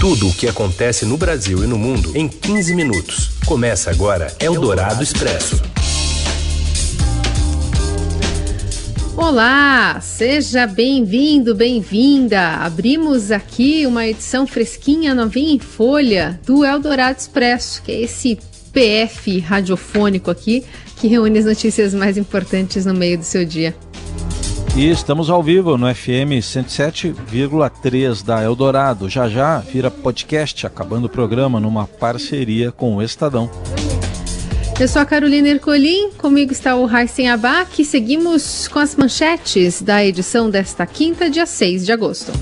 Tudo o que acontece no Brasil e no mundo em 15 minutos. Começa agora Eldorado Expresso. Olá, seja bem-vindo, bem-vinda. Abrimos aqui uma edição fresquinha, novinha em folha do Eldorado Expresso, que é esse PF radiofônico aqui que reúne as notícias mais importantes no meio do seu dia. E estamos ao vivo no FM 107,3 da Eldorado. Já já vira podcast, acabando o programa numa parceria com o Estadão. Eu sou a Carolina Ercolim, comigo está o Raíssen Abac e seguimos com as manchetes da edição desta quinta, dia 6 de agosto.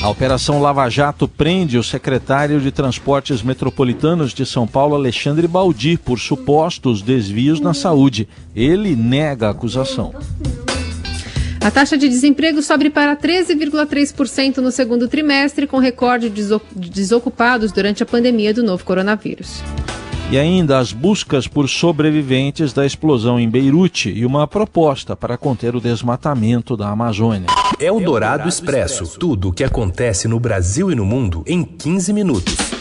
A Operação Lava Jato prende o secretário de Transportes Metropolitanos de São Paulo, Alexandre Baldi, por supostos desvios na saúde. Ele nega a acusação. A taxa de desemprego sobe para 13,3% no segundo trimestre, com recorde de desocupados durante a pandemia do novo coronavírus. E ainda as buscas por sobreviventes da explosão em Beirute e uma proposta para conter o desmatamento da Amazônia. É o Dourado Expresso. Tudo o que acontece no Brasil e no mundo em 15 minutos.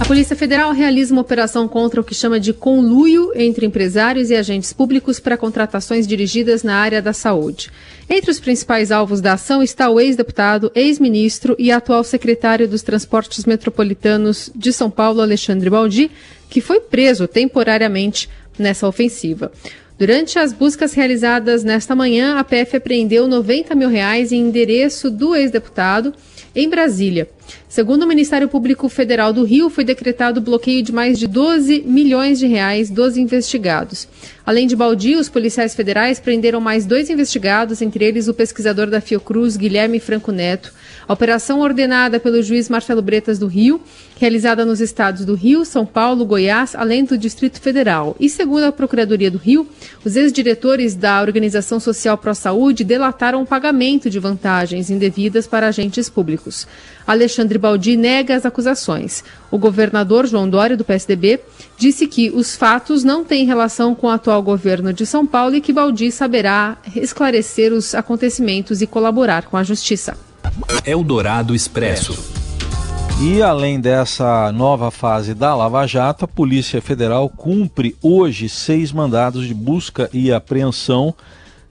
A Polícia Federal realiza uma operação contra o que chama de conluio entre empresários e agentes públicos para contratações dirigidas na área da saúde. Entre os principais alvos da ação está o ex-deputado, ex-ministro e atual secretário dos Transportes Metropolitanos de São Paulo, Alexandre Baldi, que foi preso temporariamente nessa ofensiva. Durante as buscas realizadas nesta manhã, a PF apreendeu 90 mil reais em endereço do ex-deputado em Brasília. Segundo o Ministério Público Federal do Rio, foi decretado bloqueio de mais de 12 milhões de reais dos investigados. Além de Baldi, os policiais federais prenderam mais dois investigados, entre eles o pesquisador da Fiocruz, Guilherme Franco Neto. A operação ordenada pelo juiz Marcelo Bretas do Rio, realizada nos estados do Rio, São Paulo, Goiás, além do Distrito Federal. E segundo a Procuradoria do Rio, os ex-diretores da Organização Social Pro Saúde delataram o pagamento de vantagens indevidas para agentes públicos. Alexandre Baldi nega as acusações. O governador João Dória, do PSDB, disse que os fatos não têm relação com o atual governo de São Paulo e que Baldi saberá esclarecer os acontecimentos e colaborar com a justiça. Eldorado Expresso. E além dessa nova fase da Lava Jato, a Polícia Federal cumpre hoje seis mandados de busca e apreensão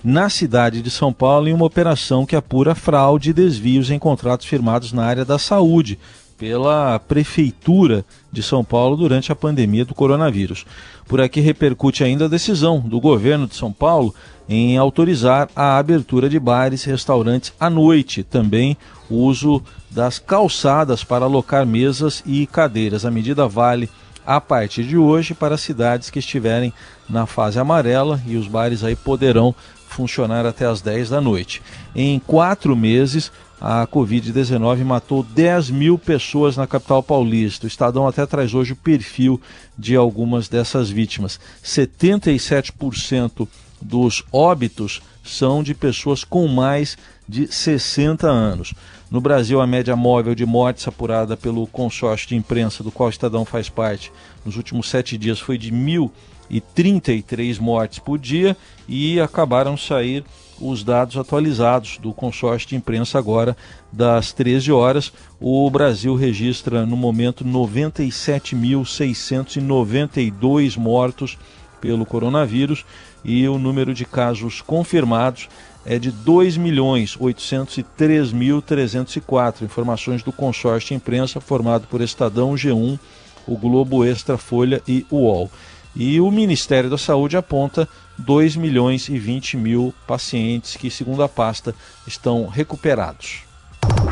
na cidade de São Paulo em uma operação que apura fraude e desvios em contratos firmados na área da saúde pela Prefeitura de São Paulo durante a pandemia do coronavírus. Por aqui repercute ainda a decisão do governo de São Paulo em autorizar a abertura de bares e restaurantes à noite, também o uso das calçadas para alocar mesas e cadeiras. A medida vale a partir de hoje para cidades que estiverem na fase amarela e os bares aí poderão funcionar até as 10 da noite. Em quatro meses, a Covid-19 matou 10 mil pessoas na capital paulista. O Estadão até traz hoje o perfil de algumas dessas vítimas. 77% dos óbitos são de pessoas com mais de 60 anos. No Brasil, a média móvel de mortes apurada pelo consórcio de imprensa do qual o Estadão faz parte nos últimos sete dias foi de 1.033 mortes por dia e acabaram de sair os dados atualizados do consórcio de imprensa agora das 13 horas. O Brasil registra no momento 97.692 mortos pelo coronavírus e o número de casos confirmados é de 2.803.304. Informações do consórcio de imprensa formado por Estadão, G1, o Globo Extra, Folha e UOL. E o Ministério da Saúde aponta 2 milhões e 20 mil pacientes que, segundo a pasta, estão recuperados.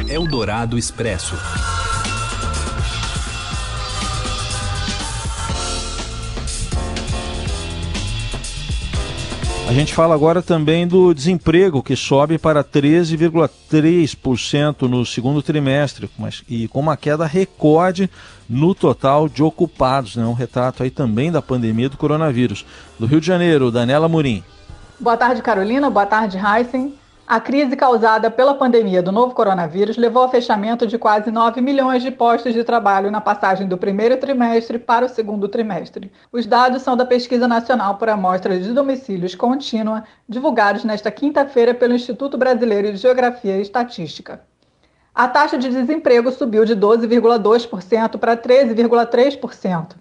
Eldorado Expresso. A gente fala agora também do desemprego, que sobe para 13,3% no segundo trimestre, mas, e com uma queda recorde no total de ocupados, né? um retrato aí também da pandemia do coronavírus. Do Rio de Janeiro, Daniela Murim. Boa tarde, Carolina. Boa tarde, Heisen. A crise causada pela pandemia do novo coronavírus levou ao fechamento de quase 9 milhões de postos de trabalho na passagem do primeiro trimestre para o segundo trimestre. Os dados são da Pesquisa Nacional por Amostra de Domicílios Contínua, divulgados nesta quinta-feira pelo Instituto Brasileiro de Geografia e Estatística. a taxa de desemprego subiu de 12,2% para 13,3%.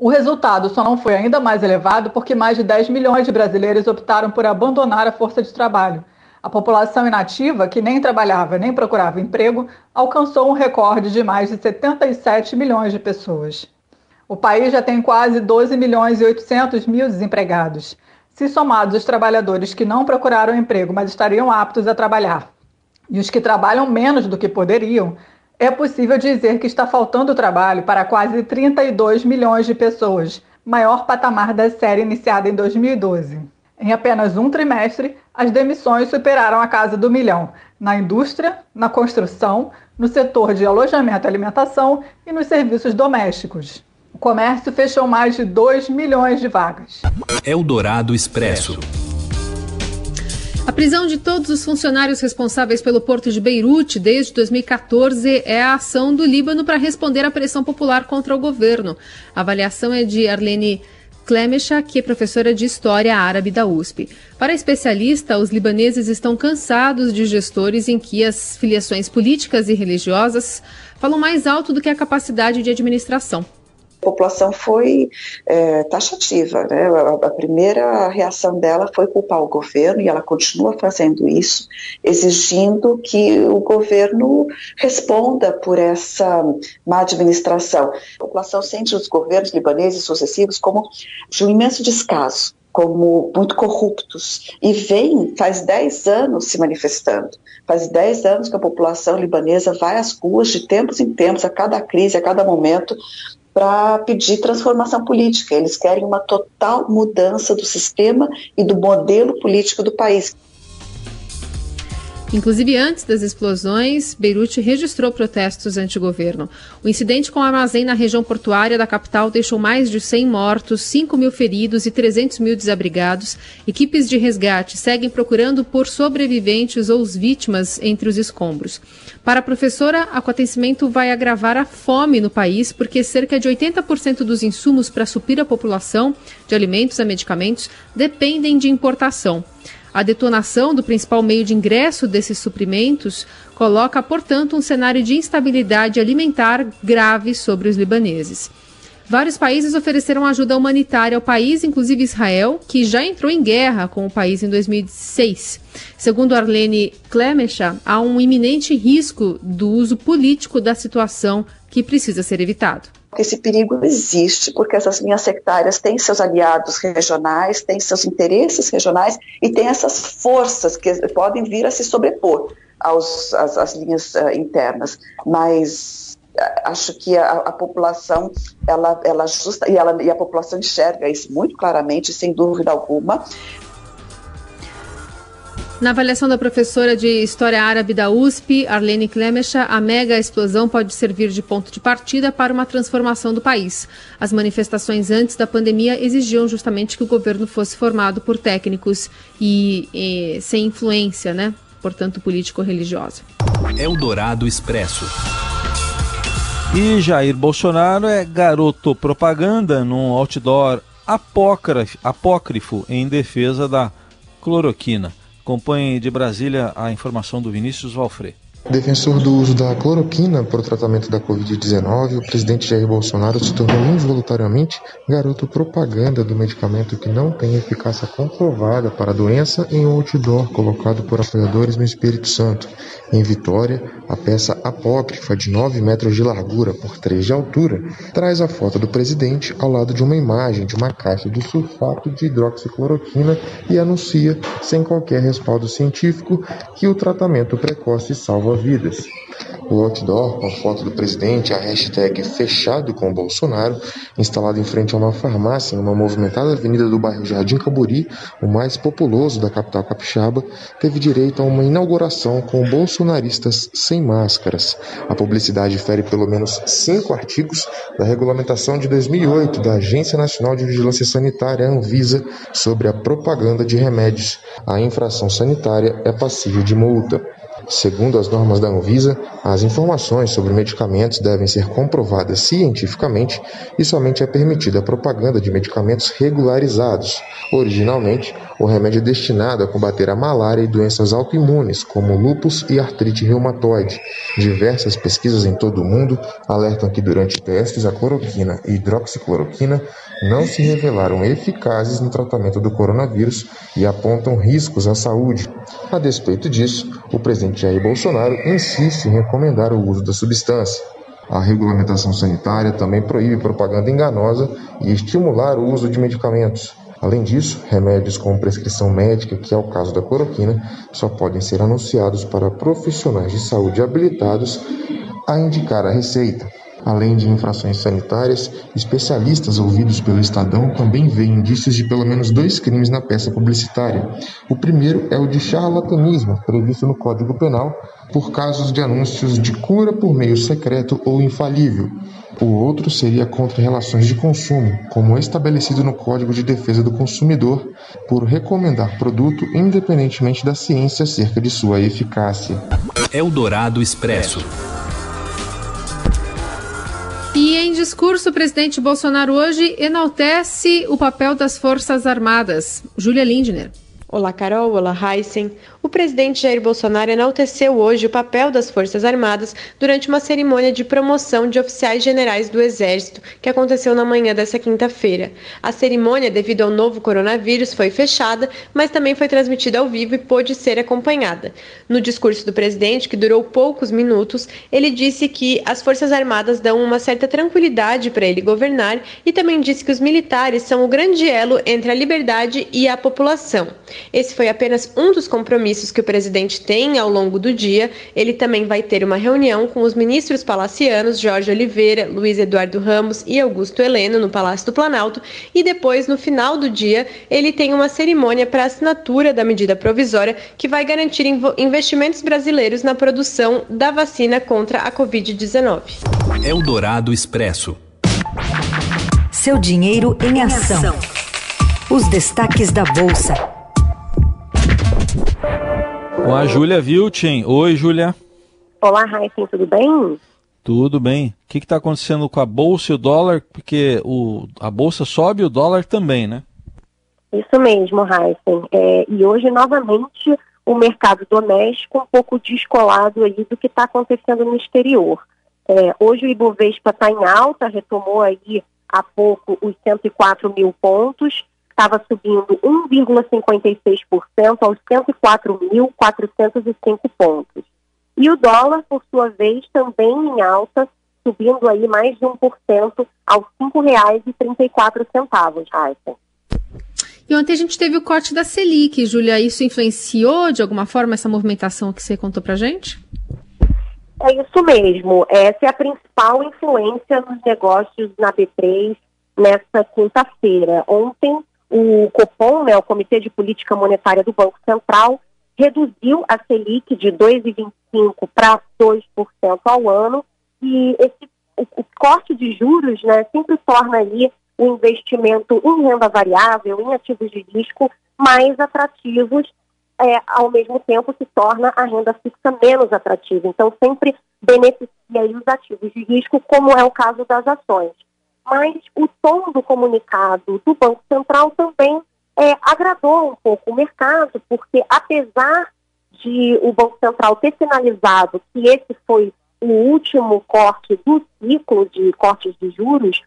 O resultado só não foi ainda mais elevado porque mais de 10 milhões de brasileiros optaram por abandonar a força de trabalho. A população inativa, que nem trabalhava nem procurava emprego, alcançou um recorde de mais de 77 milhões de pessoas. O país já tem quase 12 milhões e 800 mil desempregados. Se somados os trabalhadores que não procuraram emprego, mas estariam aptos a trabalhar, e os que trabalham menos do que poderiam, é possível dizer que está faltando trabalho para quase 32 milhões de pessoas, maior patamar da série iniciada em 2012. Em apenas um trimestre, as demissões superaram a casa do milhão na indústria, na construção, no setor de alojamento e alimentação e nos serviços domésticos. O comércio fechou mais de 2 milhões de vagas. Eldorado Expresso. A prisão de todos os funcionários responsáveis pelo porto de Beirute desde 2014 é a ação do Líbano para responder à pressão popular contra o governo. A avaliação é de Arlene Klemecha, que é professora de História Árabe da USP. Para a especialista, os libaneses estão cansados de gestores em que as filiações políticas e religiosas falam mais alto do que a capacidade de administração a população foi é, taxativa. Né? A, a, primeira reação dela foi culpar o governo, e ela continua fazendo isso, exigindo que o governo responda por essa má administração. A população sente os governos libaneses sucessivos como de um imenso descaso como muito corruptos e vem faz 10 anos se manifestando. Faz 10 anos que a população libanesa vai às ruas de tempos em tempos, a cada crise, a cada momento, para pedir transformação política. Eles querem uma total mudança do sistema e do modelo político do país. Inclusive, antes das explosões, Beirute registrou protestos anti-governo. O incidente com o armazém na região portuária da capital deixou mais de 100 mortos, 5 mil feridos e 300 mil desabrigados. Equipes de resgate seguem procurando por sobreviventes ou os vítimas entre os escombros. Para a professora, o acontecimento vai agravar a fome no país, porque cerca de 80% dos insumos para suprir a população, de alimentos a medicamentos, dependem de importação. A detonação do principal meio de ingresso desses suprimentos coloca, portanto, um cenário de instabilidade alimentar grave sobre os libaneses. Vários países ofereceram ajuda humanitária ao país, inclusive Israel, que já entrou em guerra com o país em 2006. Segundo Arlene Klemecha, há um iminente risco do uso político da situação que precisa ser evitado esse perigo existe, porque essas linhas sectárias têm seus aliados regionais, têm seus interesses regionais e têm essas forças que podem vir a se sobrepor aos, às, às linhas uh, internas. Mas uh, acho que a, a, população ela, ela justa e, ela, e a população enxerga isso muito claramente, sem dúvida alguma. Na avaliação da professora de História Árabe da USP, Arlene Klemecha, a mega explosão pode servir de ponto de partida para uma transformação do país. As manifestações antes da pandemia exigiam justamente que o governo fosse formado por técnicos e, e sem influência, né? Portanto, político-religiosa. Eldorado Expresso. E Jair Bolsonaro é garoto propaganda num outdoor apócrifo em defesa da cloroquina. Acompanhe de Brasília a informação do Vinícius Valfré. Defensor do uso da cloroquina para o tratamento da Covid-19, o presidente Jair Bolsonaro se tornou involuntariamente garoto propaganda do medicamento que não tem eficácia comprovada para a doença em um outdoor colocado por apoiadores no Espírito Santo. Em Vitória, a peça apócrifa de 9 metros de largura por 3 de altura traz a foto do presidente ao lado de uma imagem de uma caixa de sulfato de hidroxicloroquina e anuncia, sem qualquer respaldo científico, que o tratamento precoce salva vidas. O outdoor com a foto do presidente, a hashtag fechado com Bolsonaro, instalado em frente a uma farmácia em uma movimentada avenida do bairro Jardim Caburi, o mais populoso da capital capixaba, teve direito a uma inauguração com bolsonaristas sem máscaras. A publicidade fere pelo menos cinco artigos da regulamentação de 2008 da Agência Nacional de Vigilância Sanitária, Anvisa, sobre a propaganda de remédios. A infração sanitária é passível de multa. Segundo as normas da Anvisa, as informações sobre medicamentos devem ser comprovadas cientificamente e somente é permitida a propaganda de medicamentos regularizados. Originalmente, O remédio é destinado a combater a malária e doenças autoimunes, como lúpus e artrite reumatoide. Diversas pesquisas em todo o mundo alertam que durante testes a cloroquina e hidroxicloroquina não se revelaram eficazes no tratamento do coronavírus e apontam riscos à saúde. A despeito disso, o presidente Jair Bolsonaro insiste em recomendar o uso da substância. A regulamentação sanitária também proíbe propaganda enganosa e estimular o uso de medicamentos. Além disso, remédios com prescrição médica, que é o caso da cloroquina, só podem ser anunciados para profissionais de saúde habilitados a indicar a receita. Além de infrações sanitárias, especialistas ouvidos pelo Estadão também veem indícios de pelo menos dois crimes na peça publicitária. O primeiro é o de charlatanismo, previsto no Código Penal, por casos de anúncios de cura por meio secreto ou infalível. O outro seria contra relações de consumo, como estabelecido no Código de Defesa do Consumidor, por recomendar produto independentemente da ciência acerca de sua eficácia. Eldorado Expresso. E em discurso, o presidente Bolsonaro hoje enaltece o papel das Forças Armadas. Júlia Lindner. Olá, Carol. Olá, Heisen. O presidente Jair Bolsonaro enalteceu hoje o papel das Forças Armadas durante uma cerimônia de promoção de oficiais generais do Exército, que aconteceu na manhã desta quinta-feira. A cerimônia, devido ao novo coronavírus, foi fechada, mas também foi transmitida ao vivo e pôde ser acompanhada. No discurso do presidente, que durou poucos minutos, ele disse que as Forças Armadas dão uma certa tranquilidade para ele governar e também disse que os militares são o grande elo entre a liberdade e a população. Esse foi apenas um dos compromissos que o presidente tem ao longo do dia. Ele também vai ter uma reunião com os ministros palacianos Jorge Oliveira, Luiz Eduardo Ramos e Augusto Heleno no Palácio do Planalto e depois, no final do dia, ele tem uma cerimônia para assinatura da medida provisória que vai garantir investimentos brasileiros na produção da vacina contra a Covid-19. Eldorado Expresso. Seu dinheiro em ação. Os destaques da Bolsa. Com a Júlia Vilchen. Oi, Júlia. Olá, Raíssa, tudo bem? Tudo bem. O que está acontecendo com a bolsa e o dólar? Porque o, a bolsa sobe e o dólar também, né? Isso mesmo, Heisen. É, e hoje, novamente, o mercado doméstico um pouco descolado aí do que está acontecendo no exterior. É, hoje o Ibovespa está em alta, retomou aí há pouco os 104 mil pontos, estava subindo 1,56% aos 104.405 pontos. E o dólar, por sua vez, também em alta, subindo aí mais de 1% aos R$ 5,34, Raíssa. E ontem a gente teve o corte da Selic, Júlia. Isso influenciou de alguma forma essa movimentação que você contou para gente? É isso mesmo. Essa é a principal influência nos negócios na B3 nessa quinta-feira. Ontem o Copom, né, o Comitê de Política Monetária do Banco Central, reduziu a Selic de 2,25% para 2% ao ano e esse, o, o, corte de juros né, sempre torna ali o investimento em renda variável, em ativos de risco, mais atrativos, é, ao mesmo tempo que torna a renda fixa menos atrativa. Então, sempre beneficia os ativos de risco, como é o caso das ações mas o tom do comunicado do Banco Central também é, agradou um pouco o mercado, porque apesar de o Banco Central ter sinalizado que esse foi o último corte do ciclo de cortes de juros,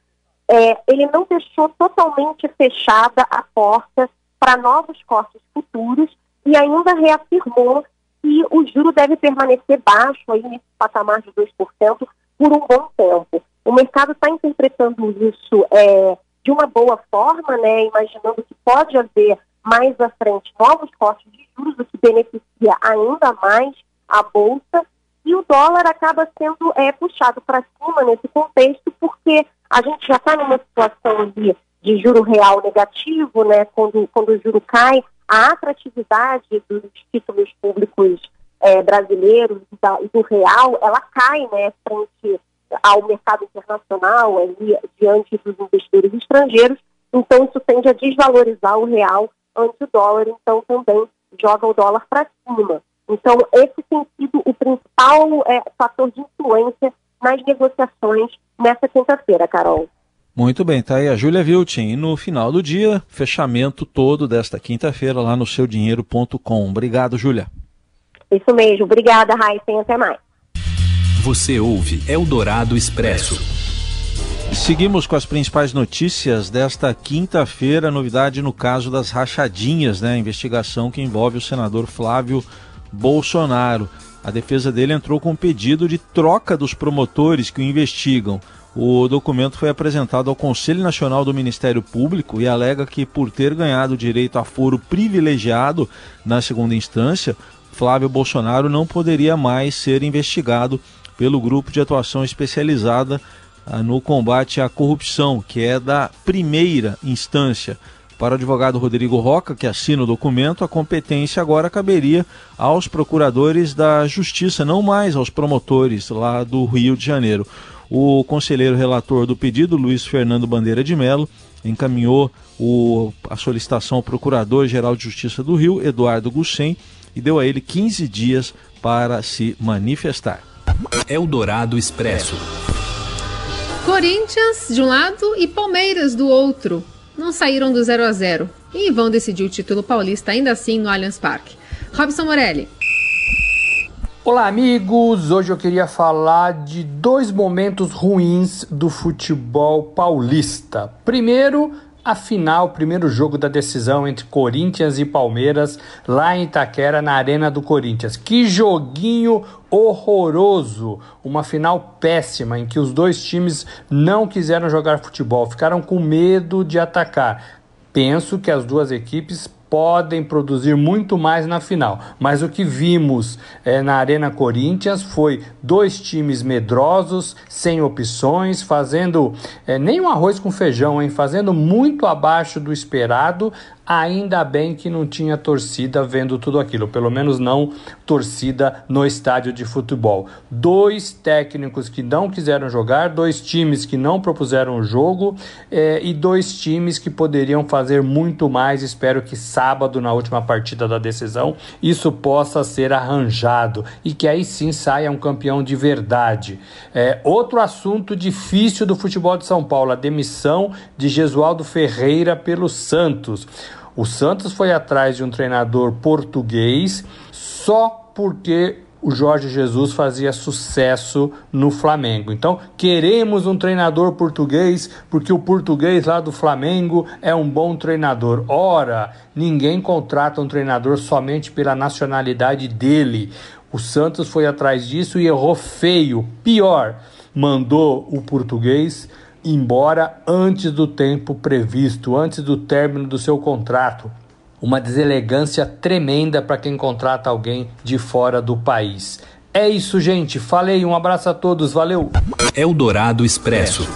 é, ele não deixou totalmente fechada a porta para novos cortes futuros e ainda reafirmou que o juro deve permanecer baixo aí nesse patamar de 2% por um bom tempo. O mercado está interpretando isso é, de uma boa forma, né, imaginando que pode haver mais à frente novos cortes de juros, o que beneficia ainda mais a Bolsa, e o dólar acaba sendo é, puxado para cima nesse contexto, porque a gente já está numa situação de, de juro real negativo, né, quando, quando o juro cai, a atratividade dos títulos públicos é, brasileiros e do real, ela cai né, frente ao mercado internacional, ali, diante dos investidores estrangeiros, então isso tende a desvalorizar o real ante o dólar, então também joga o dólar para cima. Então, esse tem sido o principal é, fator de influência nas negociações nessa quinta-feira, Carol. Muito bem, tá aí a Júlia Viltin. E no final do dia, fechamento todo desta quinta-feira lá no seudinheiro.com. Obrigado, Júlia. Isso mesmo. Obrigada, Raíssa. Até mais. Você ouve Eldorado Expresso. Seguimos com as principais notícias desta quinta-feira. Novidade no caso das rachadinhas, né? A investigação que envolve o senador Flávio Bolsonaro. A defesa dele entrou com um pedido de troca dos promotores que o investigam. O documento foi apresentado ao Conselho Nacional do Ministério Público e alega que, por ter ganhado direito a foro privilegiado na segunda instância, Flávio Bolsonaro não poderia mais ser investigado pelo Grupo de Atuação Especializada ah, no Combate à Corrupção, que é da primeira instância. Para o advogado Rodrigo Roca, que assina o documento, a competência agora caberia aos procuradores da Justiça, não mais aos promotores lá do Rio de Janeiro. O conselheiro relator do pedido, Luiz Fernando Bandeira de Mello, encaminhou o, a solicitação ao Procurador-Geral de Justiça do Rio, Eduardo Gussen, e deu a ele 15 dias para se manifestar. Eldorado Expresso. Corinthians de um lado e Palmeiras do outro. Não saíram do 0 a 0 e vão decidir o título paulista ainda assim no Allianz Parque. Robson Morelli. Olá, amigos! Hoje eu queria falar de dois momentos ruins do futebol paulista. Primeiro, a final, o primeiro jogo da decisão entre Corinthians e Palmeiras, lá em Itaquera, na Arena do Corinthians. Que joguinho horroroso! Uma final péssima em que os dois times não quiseram jogar futebol, ficaram com medo de atacar. Penso que as duas equipes podem produzir muito mais na final. Mas o que vimos é, na Arena Corinthians foi dois times medrosos, sem opções, fazendo é, nem um arroz com feijão, hein? fazendo muito abaixo do esperado, Ainda bem que não tinha torcida vendo tudo aquilo, pelo menos não torcida no estádio de futebol. Dois técnicos que não quiseram jogar, dois times que não propuseram o jogo eh, e dois times que poderiam fazer muito mais. Espero que sábado, na última partida da decisão, isso possa ser arranjado e que aí sim saia um campeão de verdade. Eh, outro assunto difícil do futebol de São Paulo: a demissão de Gesualdo Ferreira pelo Santos. O Santos foi atrás de um treinador português só porque o Jorge Jesus fazia sucesso no Flamengo. Então, queremos um treinador português, porque o português lá do Flamengo é um bom treinador. Ora, ninguém contrata um treinador somente pela nacionalidade dele. O Santos foi atrás disso e errou feio. Pior, mandou o português embora antes do tempo previsto, antes do término do seu contrato. Uma deselegância tremenda para quem contrata alguém de fora do país. É isso, gente. Falei, um abraço a todos, valeu. Eldorado Expresso.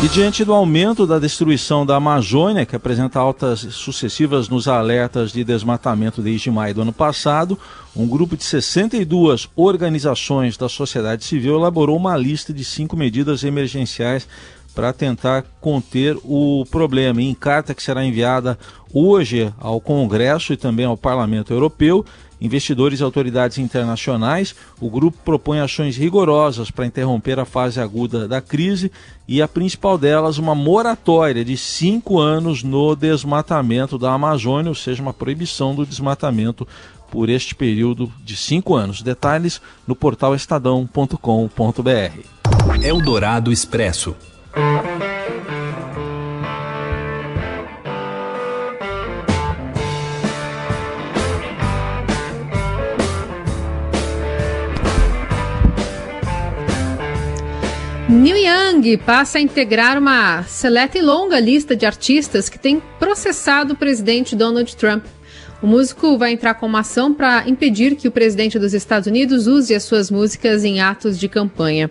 E diante do aumento da destruição da Amazônia, que apresenta altas sucessivas nos alertas de desmatamento desde maio do ano passado, um grupo de 62 organizações da sociedade civil elaborou uma lista de cinco medidas emergenciais para tentar conter o problema. Em carta que será enviada hoje ao Congresso e também ao Parlamento Europeu, investidores e autoridades internacionais, o grupo propõe ações rigorosas para interromper a fase aguda da crise e a principal delas, uma moratória de cinco anos no desmatamento da Amazônia, ou seja, uma proibição do desmatamento por este período de cinco anos. Detalhes no portal estadão.com.br. Eldorado Expresso. Passa a integrar uma seleta e longa lista de artistas que tem processado o presidente Donald Trump. O músico vai entrar com uma ação para impedir que o presidente dos Estados Unidos use as suas músicas em atos de campanha.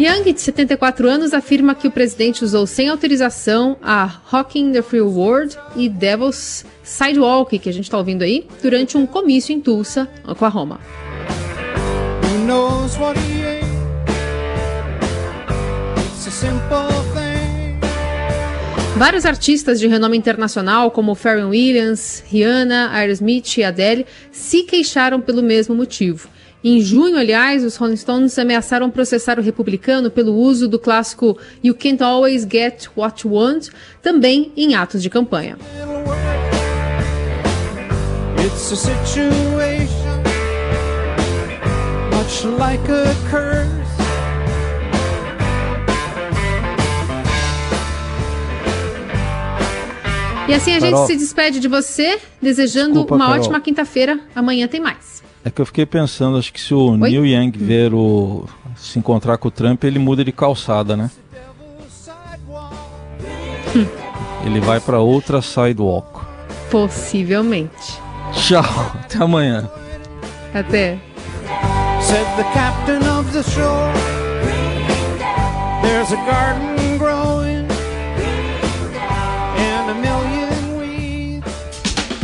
Young, de 74 anos, afirma que o presidente usou sem autorização a Rocking the Free World e Devil's Sidewalk, que a gente está ouvindo aí, durante um comício em Tulsa, Oklahoma. Vários artistas de renome internacional, como Pharrell Williams, Rihanna, Aerosmith e Adele, se queixaram pelo mesmo motivo. Em junho, aliás, os Rolling Stones ameaçaram processar o republicano pelo uso do clássico You Can't Always Get What You Want, também em atos de campanha. It's a situation much like a curse. E assim a Carol, gente se despede de você, desejando desculpa, uma Carol. ótima quinta-feira. Amanhã tem mais. É que eu fiquei pensando, acho que se o Oi? Neil Young ver o. se encontrar com o Trump, ele muda de calçada, né? Hum. Ele vai para outra sidewalk. Possivelmente. Tchau, até amanhã. Até. Said the captain of the shore. There's a garden